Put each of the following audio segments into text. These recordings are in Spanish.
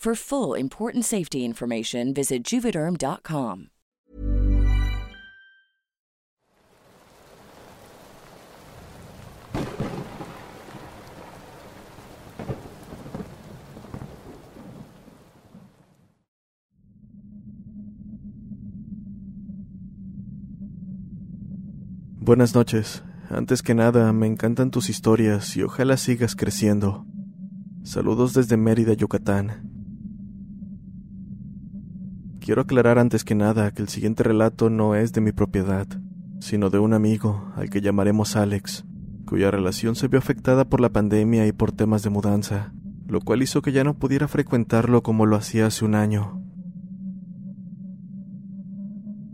For full important safety information, visit juvederm.com. Buenas noches. Antes que nada, me encantan tus historias y ojalá sigas creciendo. Saludos desde Mérida, Yucatán. Quiero aclarar antes que nada que el siguiente relato no es de mi propiedad, sino de un amigo al que llamaremos Alex, cuya relación se vio afectada por la pandemia y por temas de mudanza, lo cual hizo que ya no pudiera frecuentarlo como lo hacía hace un año.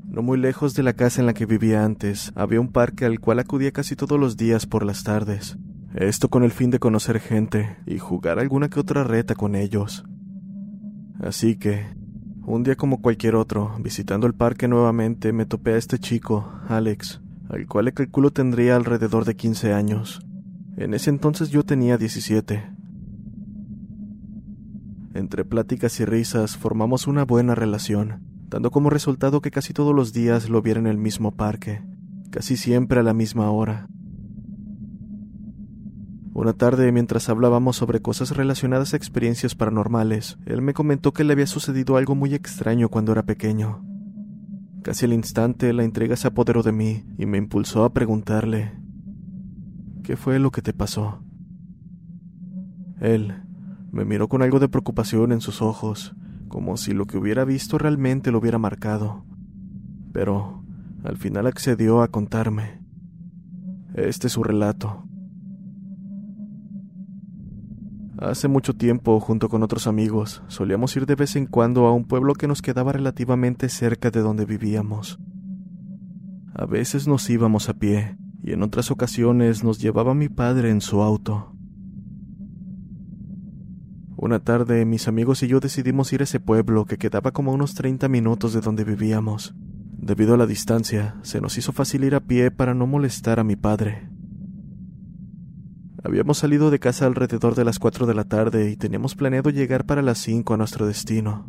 No muy lejos de la casa en la que vivía antes, había un parque al cual acudía casi todos los días por las tardes. Esto con el fin de conocer gente y jugar alguna que otra reta con ellos. Así que, un día como cualquier otro, visitando el parque nuevamente, me topé a este chico, Alex, al cual le calculo tendría alrededor de 15 años. En ese entonces yo tenía 17. Entre pláticas y risas formamos una buena relación dando como resultado que casi todos los días lo viera en el mismo parque, casi siempre a la misma hora. Una tarde, mientras hablábamos sobre cosas relacionadas a experiencias paranormales, él me comentó que le había sucedido algo muy extraño cuando era pequeño. Casi al instante la intriga se apoderó de mí y me impulsó a preguntarle, ¿qué fue lo que te pasó? Él me miró con algo de preocupación en sus ojos como si lo que hubiera visto realmente lo hubiera marcado. Pero al final accedió a contarme. Este es su relato. Hace mucho tiempo, junto con otros amigos, solíamos ir de vez en cuando a un pueblo que nos quedaba relativamente cerca de donde vivíamos. A veces nos íbamos a pie, y en otras ocasiones nos llevaba mi padre en su auto. Una tarde mis amigos y yo decidimos ir a ese pueblo que quedaba como unos 30 minutos de donde vivíamos. Debido a la distancia, se nos hizo fácil ir a pie para no molestar a mi padre. Habíamos salido de casa alrededor de las 4 de la tarde y teníamos planeado llegar para las 5 a nuestro destino.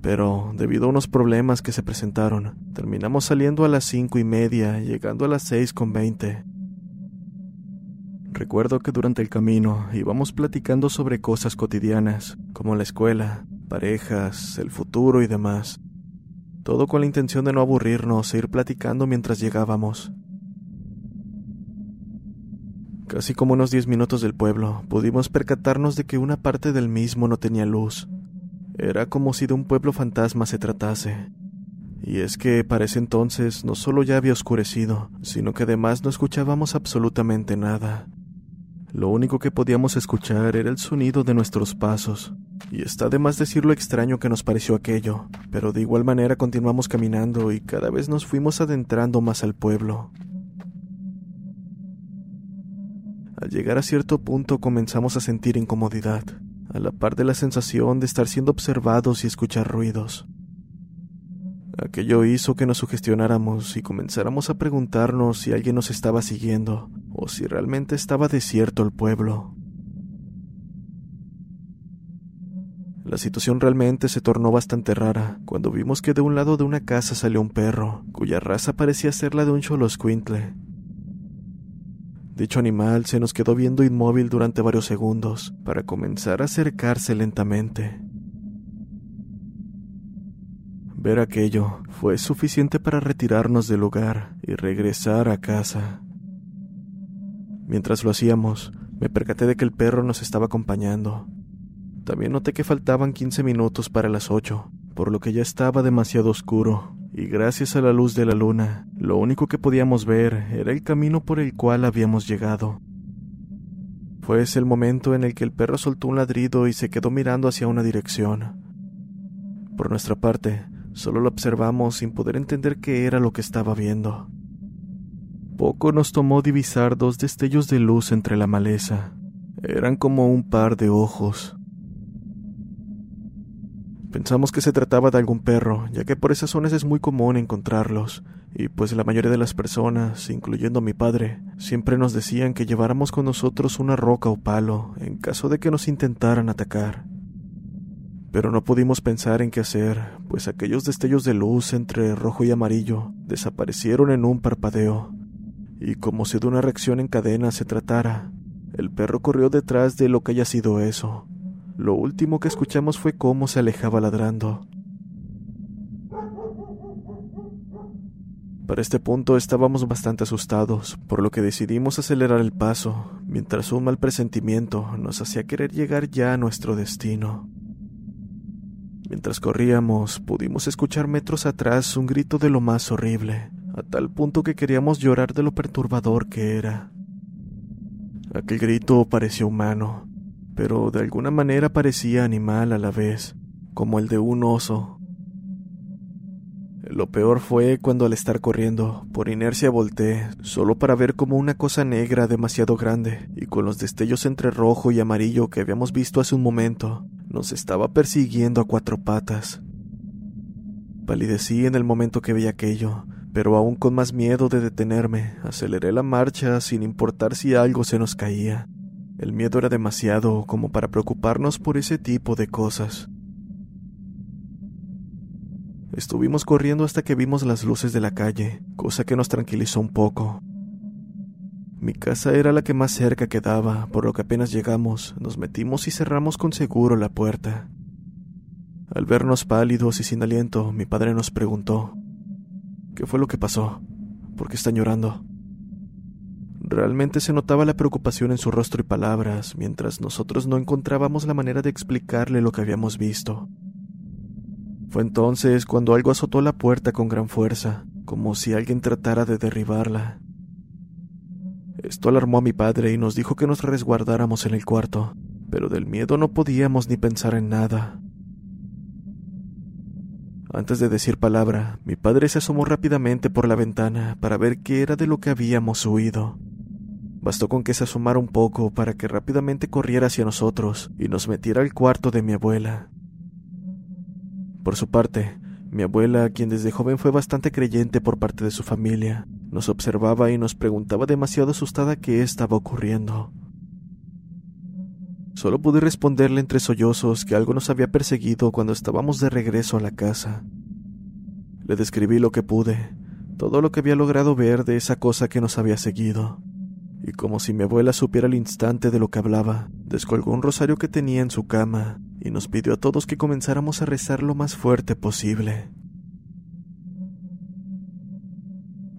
Pero, debido a unos problemas que se presentaron, terminamos saliendo a las cinco y media, llegando a las seis con veinte. Recuerdo que durante el camino íbamos platicando sobre cosas cotidianas, como la escuela, parejas, el futuro y demás. Todo con la intención de no aburrirnos e ir platicando mientras llegábamos. Casi como unos diez minutos del pueblo, pudimos percatarnos de que una parte del mismo no tenía luz. Era como si de un pueblo fantasma se tratase. Y es que para ese entonces no solo ya había oscurecido, sino que además no escuchábamos absolutamente nada. Lo único que podíamos escuchar era el sonido de nuestros pasos, y está de más decir lo extraño que nos pareció aquello, pero de igual manera continuamos caminando y cada vez nos fuimos adentrando más al pueblo. Al llegar a cierto punto comenzamos a sentir incomodidad, a la par de la sensación de estar siendo observados y escuchar ruidos. Aquello hizo que nos sugestionáramos y comenzáramos a preguntarnos si alguien nos estaba siguiendo o si realmente estaba desierto el pueblo. La situación realmente se tornó bastante rara cuando vimos que de un lado de una casa salió un perro, cuya raza parecía ser la de un choloscuintle. Dicho animal se nos quedó viendo inmóvil durante varios segundos, para comenzar a acercarse lentamente. Ver aquello fue suficiente para retirarnos del lugar y regresar a casa. Mientras lo hacíamos, me percaté de que el perro nos estaba acompañando. También noté que faltaban 15 minutos para las 8, por lo que ya estaba demasiado oscuro, y gracias a la luz de la luna, lo único que podíamos ver era el camino por el cual habíamos llegado. Fue ese el momento en el que el perro soltó un ladrido y se quedó mirando hacia una dirección. Por nuestra parte, solo lo observamos sin poder entender qué era lo que estaba viendo. Poco nos tomó divisar dos destellos de luz entre la maleza. Eran como un par de ojos. Pensamos que se trataba de algún perro, ya que por esas zonas es muy común encontrarlos, y pues la mayoría de las personas, incluyendo a mi padre, siempre nos decían que lleváramos con nosotros una roca o palo en caso de que nos intentaran atacar. Pero no pudimos pensar en qué hacer, pues aquellos destellos de luz entre rojo y amarillo desaparecieron en un parpadeo, y como si de una reacción en cadena se tratara, el perro corrió detrás de lo que haya sido eso, lo último que escuchamos fue cómo se alejaba ladrando. Para este punto estábamos bastante asustados, por lo que decidimos acelerar el paso, mientras un mal presentimiento nos hacía querer llegar ya a nuestro destino. Mientras corríamos, pudimos escuchar metros atrás un grito de lo más horrible, a tal punto que queríamos llorar de lo perturbador que era. Aquel grito parecía humano, pero de alguna manera parecía animal a la vez, como el de un oso. Lo peor fue cuando al estar corriendo, por inercia volteé, solo para ver como una cosa negra demasiado grande, y con los destellos entre rojo y amarillo que habíamos visto hace un momento, nos estaba persiguiendo a cuatro patas. Palidecí en el momento que vi aquello, pero aún con más miedo de detenerme, aceleré la marcha sin importar si algo se nos caía. El miedo era demasiado como para preocuparnos por ese tipo de cosas. Estuvimos corriendo hasta que vimos las luces de la calle, cosa que nos tranquilizó un poco. Mi casa era la que más cerca quedaba, por lo que apenas llegamos, nos metimos y cerramos con seguro la puerta. Al vernos pálidos y sin aliento, mi padre nos preguntó, ¿Qué fue lo que pasó? ¿Por qué están llorando? Realmente se notaba la preocupación en su rostro y palabras, mientras nosotros no encontrábamos la manera de explicarle lo que habíamos visto. Fue entonces cuando algo azotó la puerta con gran fuerza, como si alguien tratara de derribarla. Esto alarmó a mi padre y nos dijo que nos resguardáramos en el cuarto, pero del miedo no podíamos ni pensar en nada. Antes de decir palabra, mi padre se asomó rápidamente por la ventana para ver qué era de lo que habíamos huido. Bastó con que se asomara un poco para que rápidamente corriera hacia nosotros y nos metiera al cuarto de mi abuela. Por su parte, mi abuela, quien desde joven fue bastante creyente por parte de su familia, nos observaba y nos preguntaba demasiado asustada qué estaba ocurriendo. Solo pude responderle entre sollozos que algo nos había perseguido cuando estábamos de regreso a la casa. Le describí lo que pude, todo lo que había logrado ver de esa cosa que nos había seguido y como si mi abuela supiera al instante de lo que hablaba, descolgó un rosario que tenía en su cama y nos pidió a todos que comenzáramos a rezar lo más fuerte posible.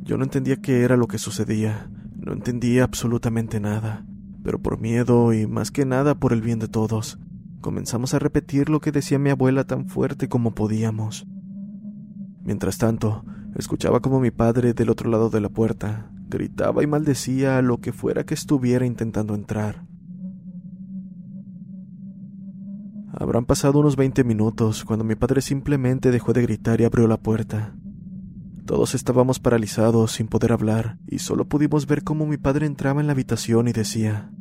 Yo no entendía qué era lo que sucedía, no entendía absolutamente nada, pero por miedo y más que nada por el bien de todos, comenzamos a repetir lo que decía mi abuela tan fuerte como podíamos. Mientras tanto, escuchaba como mi padre del otro lado de la puerta gritaba y maldecía a lo que fuera que estuviera intentando entrar. Habrán pasado unos veinte minutos cuando mi padre simplemente dejó de gritar y abrió la puerta. Todos estábamos paralizados sin poder hablar y solo pudimos ver cómo mi padre entraba en la habitación y decía,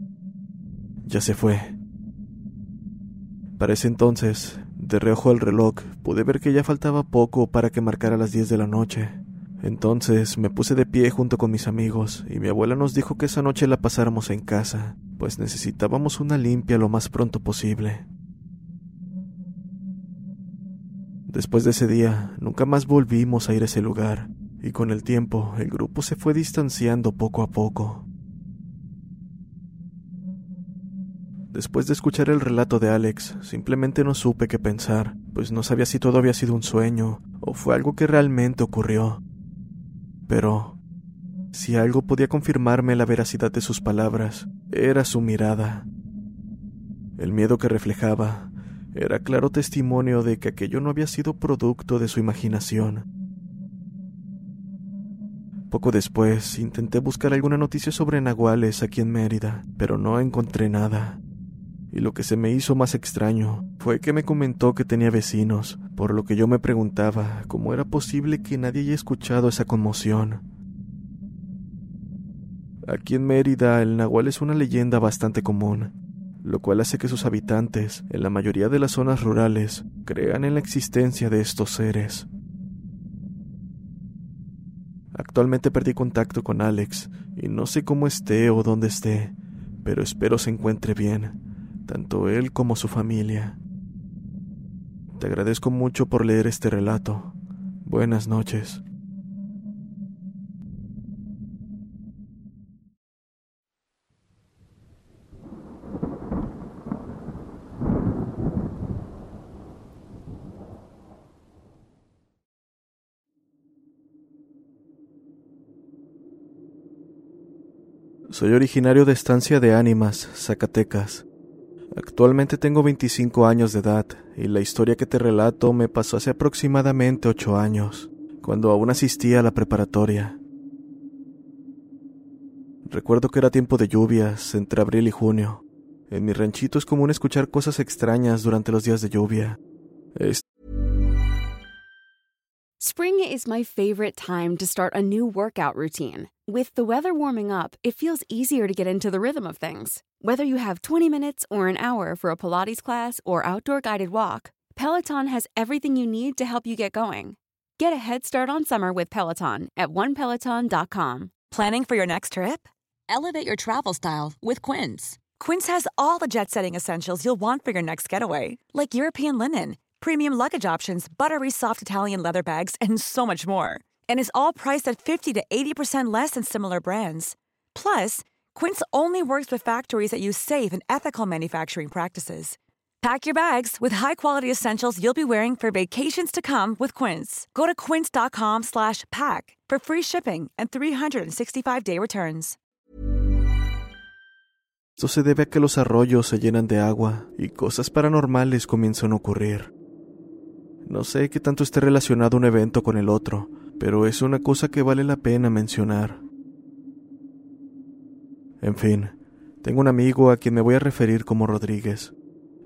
ya se fue. Para ese entonces, de reojo al reloj, pude ver que ya faltaba poco para que marcara las diez de la noche. Entonces me puse de pie junto con mis amigos y mi abuela nos dijo que esa noche la pasáramos en casa, pues necesitábamos una limpia lo más pronto posible. Después de ese día, nunca más volvimos a ir a ese lugar, y con el tiempo el grupo se fue distanciando poco a poco. Después de escuchar el relato de Alex, simplemente no supe qué pensar, pues no sabía si todo había sido un sueño o fue algo que realmente ocurrió. Pero, si algo podía confirmarme la veracidad de sus palabras, era su mirada. El miedo que reflejaba era claro testimonio de que aquello no había sido producto de su imaginación. Poco después intenté buscar alguna noticia sobre nahuales aquí en Mérida, pero no encontré nada y lo que se me hizo más extraño fue que me comentó que tenía vecinos, por lo que yo me preguntaba cómo era posible que nadie haya escuchado esa conmoción. Aquí en Mérida el nahual es una leyenda bastante común, lo cual hace que sus habitantes, en la mayoría de las zonas rurales, crean en la existencia de estos seres. Actualmente perdí contacto con Alex y no sé cómo esté o dónde esté, pero espero se encuentre bien tanto él como su familia. Te agradezco mucho por leer este relato. Buenas noches. Soy originario de Estancia de Ánimas, Zacatecas. Actualmente tengo 25 años de edad y la historia que te relato me pasó hace aproximadamente 8 años, cuando aún asistía a la preparatoria. Recuerdo que era tiempo de lluvias, entre abril y junio. En mi ranchito es común escuchar cosas extrañas durante los días de lluvia. Spring is my favorite time to start a new workout routine. With the weather warming up, it feels easier to get into the rhythm of things. Whether you have 20 minutes or an hour for a Pilates class or outdoor guided walk, Peloton has everything you need to help you get going. Get a head start on summer with Peloton at onepeloton.com. Planning for your next trip? Elevate your travel style with Quince. Quince has all the jet setting essentials you'll want for your next getaway, like European linen, premium luggage options, buttery soft Italian leather bags, and so much more. And is all priced at 50 to 80% less than similar brands. Plus, Quince only works with factories that use safe and ethical manufacturing practices. Pack your bags with high-quality essentials you'll be wearing for vacations to come with Quince. Go to quince.com/pack for free shipping and 365-day returns. Esto se debe a que los arroyos se llenan de agua y cosas paranormales comienzan a ocurrir. No sé qué tanto esté relacionado un evento con el otro, pero es una cosa que vale la pena mencionar. En fin, tengo un amigo a quien me voy a referir como Rodríguez.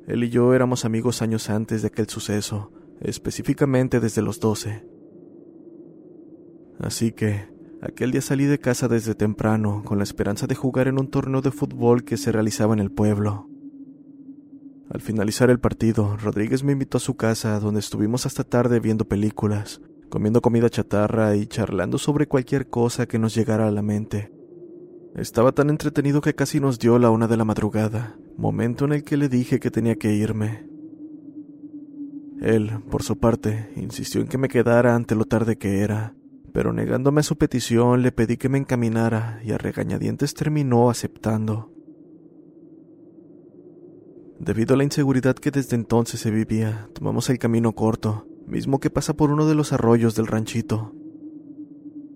Él y yo éramos amigos años antes de aquel suceso, específicamente desde los doce. Así que, aquel día salí de casa desde temprano con la esperanza de jugar en un torneo de fútbol que se realizaba en el pueblo. Al finalizar el partido, Rodríguez me invitó a su casa donde estuvimos hasta tarde viendo películas, comiendo comida chatarra y charlando sobre cualquier cosa que nos llegara a la mente. Estaba tan entretenido que casi nos dio la una de la madrugada, momento en el que le dije que tenía que irme. Él, por su parte, insistió en que me quedara ante lo tarde que era, pero negándome a su petición le pedí que me encaminara y a regañadientes terminó aceptando. Debido a la inseguridad que desde entonces se vivía, tomamos el camino corto, mismo que pasa por uno de los arroyos del ranchito.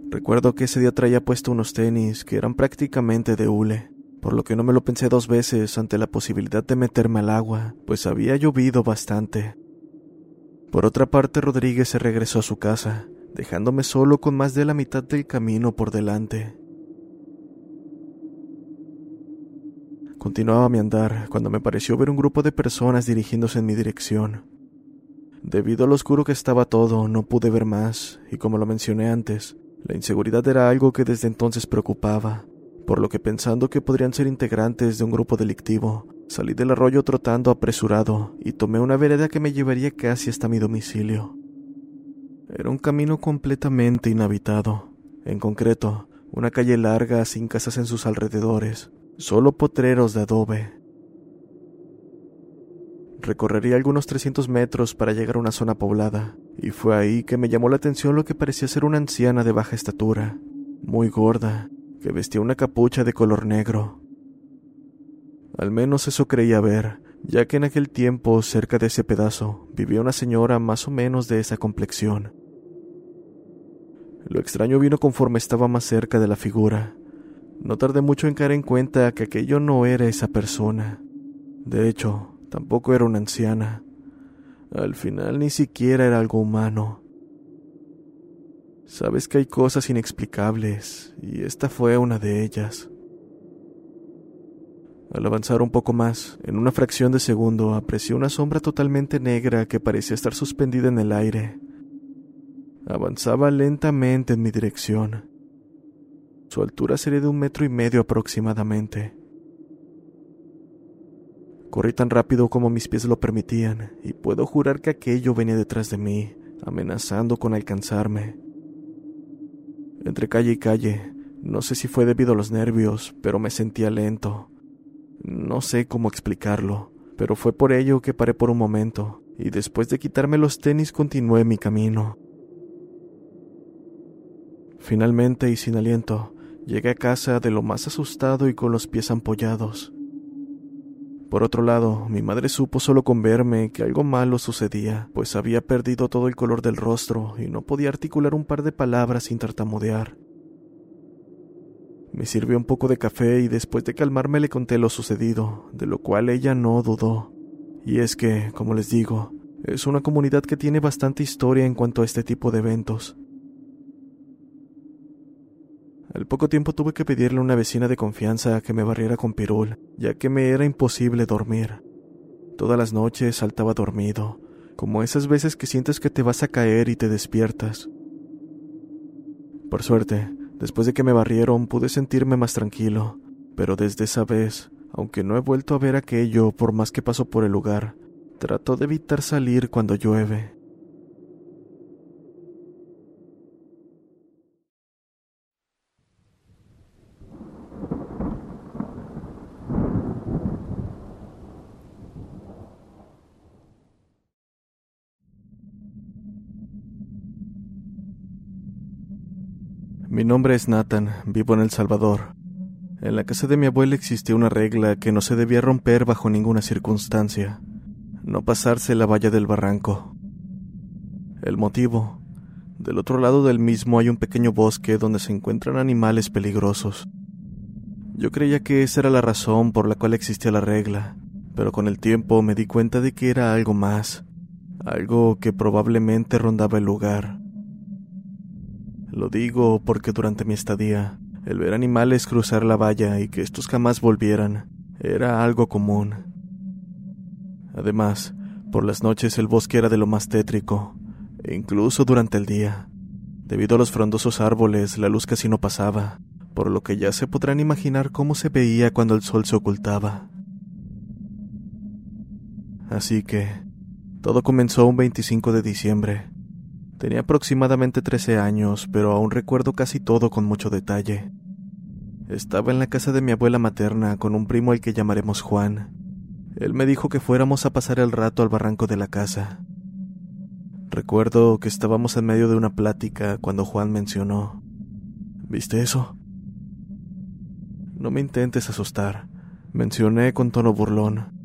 Recuerdo que ese día traía puesto unos tenis que eran prácticamente de hule, por lo que no me lo pensé dos veces ante la posibilidad de meterme al agua, pues había llovido bastante. Por otra parte, Rodríguez se regresó a su casa, dejándome solo con más de la mitad del camino por delante. Continuaba mi andar cuando me pareció ver un grupo de personas dirigiéndose en mi dirección. Debido a lo oscuro que estaba todo, no pude ver más, y como lo mencioné antes, la inseguridad era algo que desde entonces preocupaba, por lo que pensando que podrían ser integrantes de un grupo delictivo, salí del arroyo trotando apresurado y tomé una vereda que me llevaría casi hasta mi domicilio. Era un camino completamente inhabitado, en concreto, una calle larga sin casas en sus alrededores, solo potreros de adobe. Recorrería algunos 300 metros para llegar a una zona poblada, y fue ahí que me llamó la atención lo que parecía ser una anciana de baja estatura, muy gorda, que vestía una capucha de color negro. Al menos eso creía ver, ya que en aquel tiempo, cerca de ese pedazo, vivía una señora más o menos de esa complexión. Lo extraño vino conforme estaba más cerca de la figura. No tardé mucho en caer en cuenta que aquello no era esa persona. De hecho, tampoco era una anciana. Al final ni siquiera era algo humano. Sabes que hay cosas inexplicables, y esta fue una de ellas. Al avanzar un poco más, en una fracción de segundo aprecié una sombra totalmente negra que parecía estar suspendida en el aire. Avanzaba lentamente en mi dirección. Su altura sería de un metro y medio aproximadamente. Corrí tan rápido como mis pies lo permitían, y puedo jurar que aquello venía detrás de mí, amenazando con alcanzarme. Entre calle y calle, no sé si fue debido a los nervios, pero me sentía lento. No sé cómo explicarlo, pero fue por ello que paré por un momento, y después de quitarme los tenis continué mi camino. Finalmente y sin aliento, llegué a casa de lo más asustado y con los pies ampollados. Por otro lado, mi madre supo solo con verme que algo malo sucedía, pues había perdido todo el color del rostro y no podía articular un par de palabras sin tartamudear. Me sirvió un poco de café y después de calmarme le conté lo sucedido, de lo cual ella no dudó. Y es que, como les digo, es una comunidad que tiene bastante historia en cuanto a este tipo de eventos. Al poco tiempo tuve que pedirle a una vecina de confianza que me barriera con pirul, ya que me era imposible dormir. Todas las noches saltaba dormido, como esas veces que sientes que te vas a caer y te despiertas. Por suerte, Después de que me barrieron pude sentirme más tranquilo, pero desde esa vez, aunque no he vuelto a ver aquello por más que paso por el lugar, trato de evitar salir cuando llueve. Mi nombre es Nathan, vivo en El Salvador. En la casa de mi abuela existía una regla que no se debía romper bajo ninguna circunstancia. No pasarse la valla del barranco. El motivo. Del otro lado del mismo hay un pequeño bosque donde se encuentran animales peligrosos. Yo creía que esa era la razón por la cual existía la regla, pero con el tiempo me di cuenta de que era algo más, algo que probablemente rondaba el lugar. Lo digo porque durante mi estadía, el ver animales cruzar la valla y que estos jamás volvieran era algo común. Además, por las noches el bosque era de lo más tétrico, e incluso durante el día. Debido a los frondosos árboles, la luz casi no pasaba, por lo que ya se podrán imaginar cómo se veía cuando el sol se ocultaba. Así que, todo comenzó un 25 de diciembre, Tenía aproximadamente 13 años, pero aún recuerdo casi todo con mucho detalle. Estaba en la casa de mi abuela materna con un primo al que llamaremos Juan. Él me dijo que fuéramos a pasar el rato al barranco de la casa. Recuerdo que estábamos en medio de una plática cuando Juan mencionó, ¿Viste eso? No me intentes asustar, mencioné con tono burlón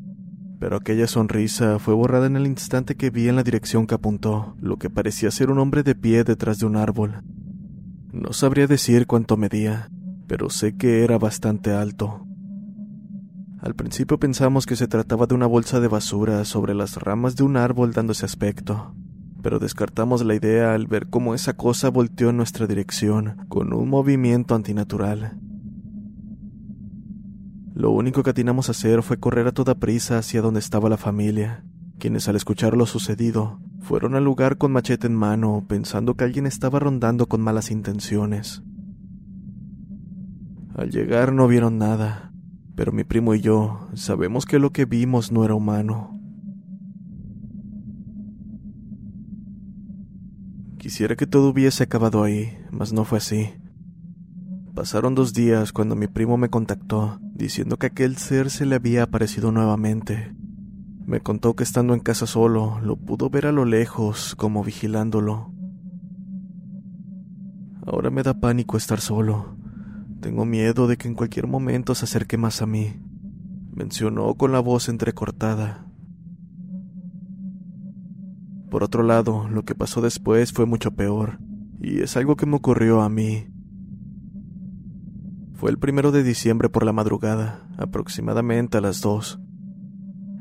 pero aquella sonrisa fue borrada en el instante que vi en la dirección que apuntó, lo que parecía ser un hombre de pie detrás de un árbol. No sabría decir cuánto medía, pero sé que era bastante alto. Al principio pensamos que se trataba de una bolsa de basura sobre las ramas de un árbol dándose aspecto, pero descartamos la idea al ver cómo esa cosa volteó en nuestra dirección con un movimiento antinatural. Lo único que atinamos a hacer fue correr a toda prisa hacia donde estaba la familia, quienes al escuchar lo sucedido fueron al lugar con machete en mano, pensando que alguien estaba rondando con malas intenciones. Al llegar no vieron nada, pero mi primo y yo sabemos que lo que vimos no era humano. Quisiera que todo hubiese acabado ahí, mas no fue así. Pasaron dos días cuando mi primo me contactó, diciendo que aquel ser se le había aparecido nuevamente. Me contó que estando en casa solo, lo pudo ver a lo lejos, como vigilándolo. Ahora me da pánico estar solo. Tengo miedo de que en cualquier momento se acerque más a mí. mencionó con la voz entrecortada. Por otro lado, lo que pasó después fue mucho peor, y es algo que me ocurrió a mí. Fue el primero de diciembre por la madrugada, aproximadamente a las dos.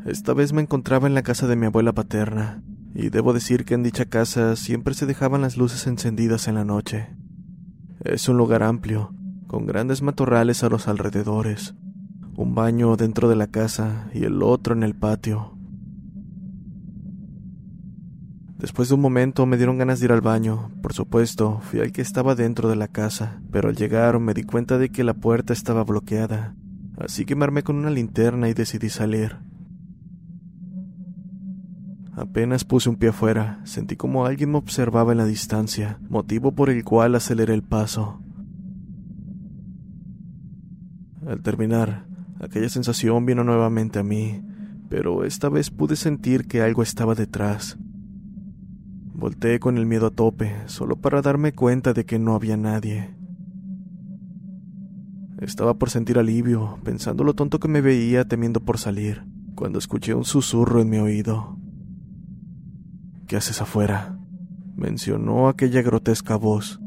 Esta vez me encontraba en la casa de mi abuela paterna, y debo decir que en dicha casa siempre se dejaban las luces encendidas en la noche. Es un lugar amplio, con grandes matorrales a los alrededores, un baño dentro de la casa y el otro en el patio. Después de un momento me dieron ganas de ir al baño. Por supuesto, fui al que estaba dentro de la casa, pero al llegar me di cuenta de que la puerta estaba bloqueada, así que me armé con una linterna y decidí salir. Apenas puse un pie afuera, sentí como alguien me observaba en la distancia, motivo por el cual aceleré el paso. Al terminar, aquella sensación vino nuevamente a mí, pero esta vez pude sentir que algo estaba detrás. Volté con el miedo a tope, solo para darme cuenta de que no había nadie. Estaba por sentir alivio, pensando lo tonto que me veía temiendo por salir, cuando escuché un susurro en mi oído. ¿Qué haces afuera? mencionó aquella grotesca voz.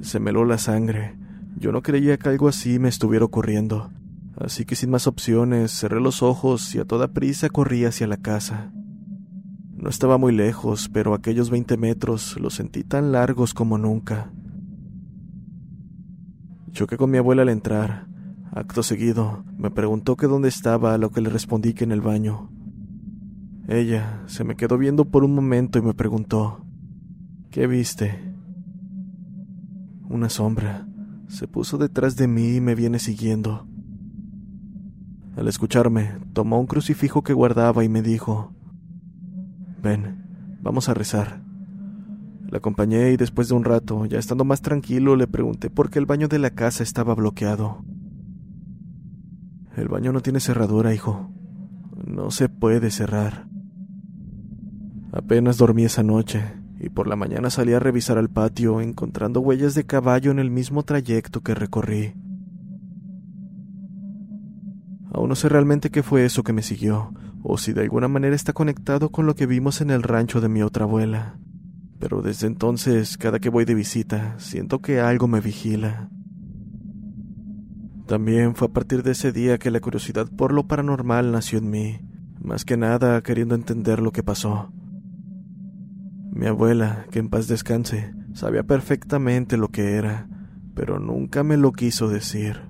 Se me heló la sangre. Yo no creía que algo así me estuviera ocurriendo, así que sin más opciones cerré los ojos y a toda prisa corrí hacia la casa. No estaba muy lejos, pero aquellos veinte metros los sentí tan largos como nunca. Choqué con mi abuela al entrar. Acto seguido, me preguntó que dónde estaba, a lo que le respondí que en el baño. Ella se me quedó viendo por un momento y me preguntó, ¿qué viste? Una sombra. Se puso detrás de mí y me viene siguiendo. Al escucharme, tomó un crucifijo que guardaba y me dijo, Ven, vamos a rezar. La acompañé y después de un rato, ya estando más tranquilo, le pregunté por qué el baño de la casa estaba bloqueado. El baño no tiene cerradura, hijo. No se puede cerrar. Apenas dormí esa noche, y por la mañana salí a revisar al patio, encontrando huellas de caballo en el mismo trayecto que recorrí. Aún no sé realmente qué fue eso que me siguió, o si de alguna manera está conectado con lo que vimos en el rancho de mi otra abuela. Pero desde entonces, cada que voy de visita, siento que algo me vigila. También fue a partir de ese día que la curiosidad por lo paranormal nació en mí, más que nada queriendo entender lo que pasó. Mi abuela, que en paz descanse, sabía perfectamente lo que era, pero nunca me lo quiso decir.